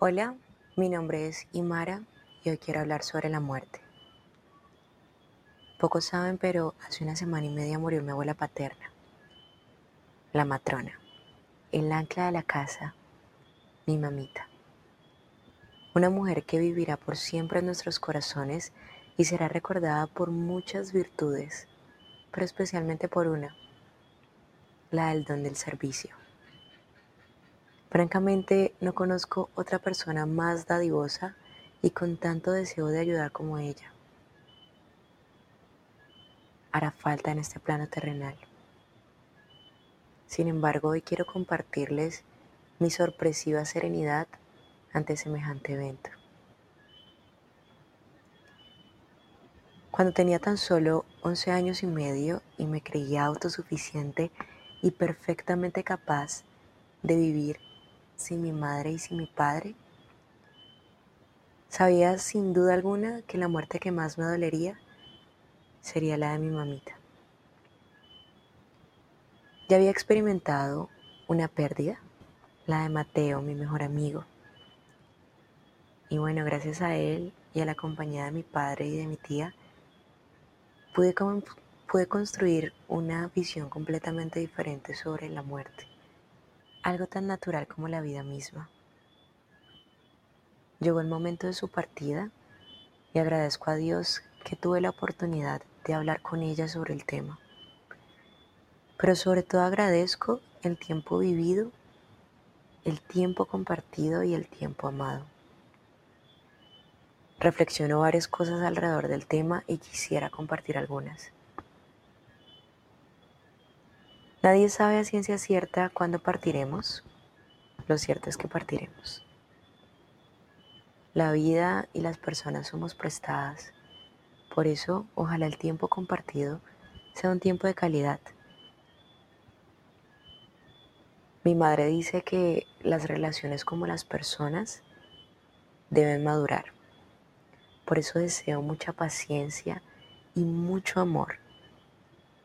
Hola, mi nombre es Imara y hoy quiero hablar sobre la muerte. Pocos saben, pero hace una semana y media murió mi abuela paterna, la matrona, el ancla de la casa, mi mamita. Una mujer que vivirá por siempre en nuestros corazones y será recordada por muchas virtudes, pero especialmente por una, la del don del servicio. Francamente, no conozco otra persona más dadivosa y con tanto deseo de ayudar como ella. Hará falta en este plano terrenal. Sin embargo, hoy quiero compartirles mi sorpresiva serenidad ante semejante evento. Cuando tenía tan solo 11 años y medio y me creía autosuficiente y perfectamente capaz de vivir sin mi madre y sin mi padre? Sabía sin duda alguna que la muerte que más me dolería sería la de mi mamita. Ya había experimentado una pérdida, la de Mateo, mi mejor amigo. Y bueno, gracias a él y a la compañía de mi padre y de mi tía, pude, pude construir una visión completamente diferente sobre la muerte algo tan natural como la vida misma. Llegó el momento de su partida y agradezco a Dios que tuve la oportunidad de hablar con ella sobre el tema. Pero sobre todo agradezco el tiempo vivido, el tiempo compartido y el tiempo amado. Reflexiono varias cosas alrededor del tema y quisiera compartir algunas. Nadie sabe a ciencia cierta cuándo partiremos. Lo cierto es que partiremos. La vida y las personas somos prestadas. Por eso, ojalá el tiempo compartido sea un tiempo de calidad. Mi madre dice que las relaciones como las personas deben madurar. Por eso deseo mucha paciencia y mucho amor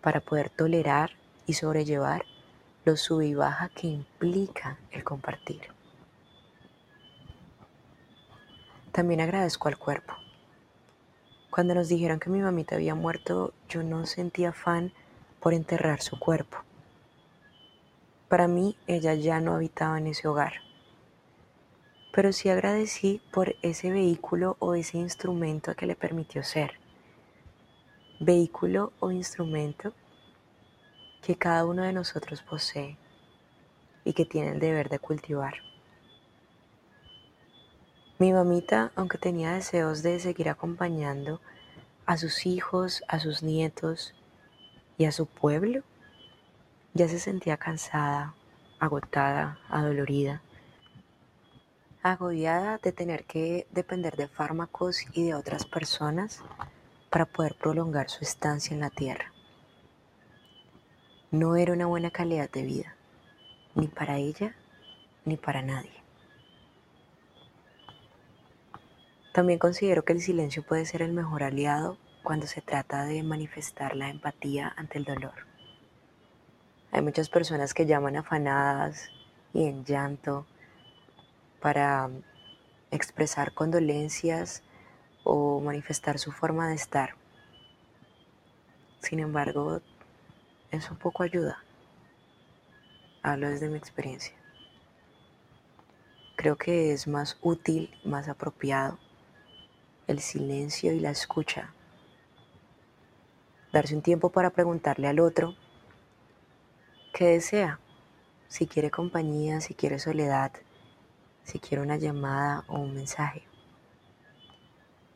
para poder tolerar y sobrellevar lo sub y baja que implica el compartir. También agradezco al cuerpo. Cuando nos dijeron que mi mamita había muerto, yo no sentía afán por enterrar su cuerpo. Para mí, ella ya no habitaba en ese hogar. Pero sí agradecí por ese vehículo o ese instrumento que le permitió ser. Vehículo o instrumento que cada uno de nosotros posee y que tiene el deber de cultivar. Mi mamita, aunque tenía deseos de seguir acompañando a sus hijos, a sus nietos y a su pueblo, ya se sentía cansada, agotada, adolorida, agobiada de tener que depender de fármacos y de otras personas para poder prolongar su estancia en la tierra no era una buena calidad de vida, ni para ella ni para nadie. También considero que el silencio puede ser el mejor aliado cuando se trata de manifestar la empatía ante el dolor. Hay muchas personas que llaman afanadas y en llanto para expresar condolencias o manifestar su forma de estar. Sin embargo, eso poco ayuda. Hablo desde mi experiencia. Creo que es más útil, más apropiado el silencio y la escucha. Darse un tiempo para preguntarle al otro qué desea, si quiere compañía, si quiere soledad, si quiere una llamada o un mensaje.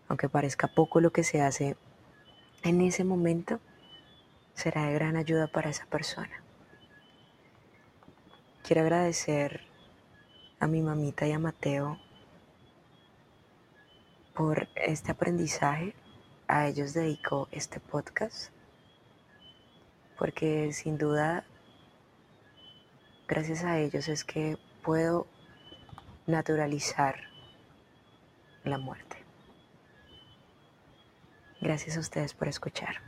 Aunque parezca poco lo que se hace en ese momento, será de gran ayuda para esa persona. Quiero agradecer a mi mamita y a Mateo por este aprendizaje. A ellos dedico este podcast porque sin duda gracias a ellos es que puedo naturalizar la muerte. Gracias a ustedes por escuchar.